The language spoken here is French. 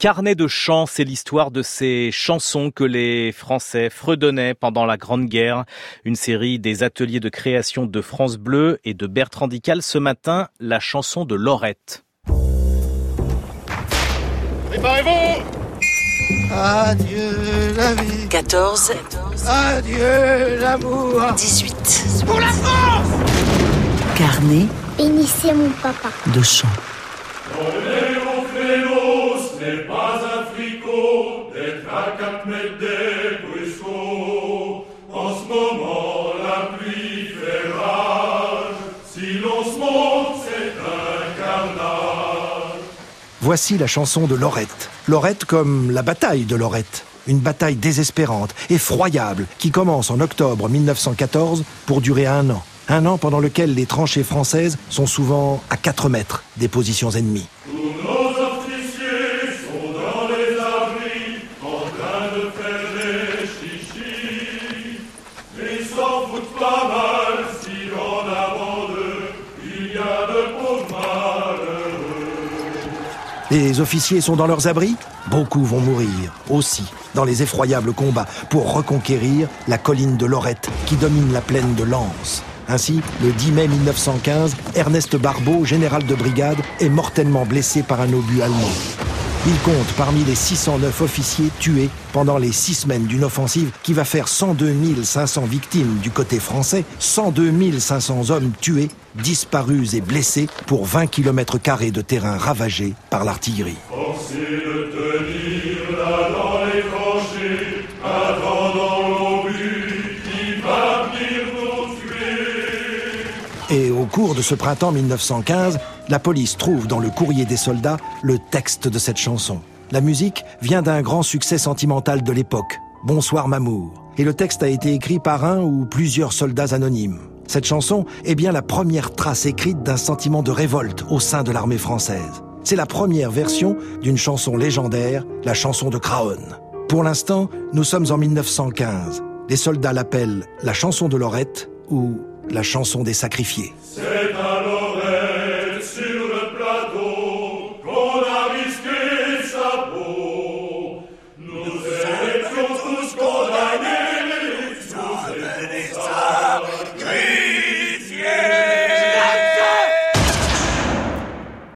Carnet de chants, c'est l'histoire de ces chansons que les Français fredonnaient pendant la Grande Guerre. Une série des ateliers de création de France Bleu et de Bertrand Dical. Ce matin, la chanson de Laurette. Préparez-vous Adieu la vie. 14. Adieu l'amour. 18. Pour la France Carnet Bénissez mon papa. de chant. N'est pas un fricot d'être à 4 mètres des. En ce moment, la pluie fait rage. Si l'on se monte, c'est un carnage. Voici la chanson de Lorette. Lorette comme la bataille de Lorette. Une bataille désespérante, effroyable, qui commence en octobre 1914 pour durer un an. Un an pendant lequel les tranchées françaises sont souvent à 4 mètres des positions ennemies. Les officiers sont dans leurs abris? Beaucoup vont mourir, aussi, dans les effroyables combats pour reconquérir la colline de Lorette qui domine la plaine de Lens. Ainsi, le 10 mai 1915, Ernest Barbeau, général de brigade, est mortellement blessé par un obus allemand. Il compte parmi les 609 officiers tués pendant les six semaines d'une offensive qui va faire 102 500 victimes du côté français, 102 500 hommes tués, disparus et blessés pour 20 km de terrain ravagé par l'artillerie. Et au cours de ce printemps 1915, la police trouve dans le courrier des soldats le texte de cette chanson. La musique vient d'un grand succès sentimental de l'époque, Bonsoir Mamour. Et le texte a été écrit par un ou plusieurs soldats anonymes. Cette chanson est bien la première trace écrite d'un sentiment de révolte au sein de l'armée française. C'est la première version d'une chanson légendaire, la chanson de Craon. Pour l'instant, nous sommes en 1915. Les soldats l'appellent la chanson de Lorette ou la chanson des sacrifiés.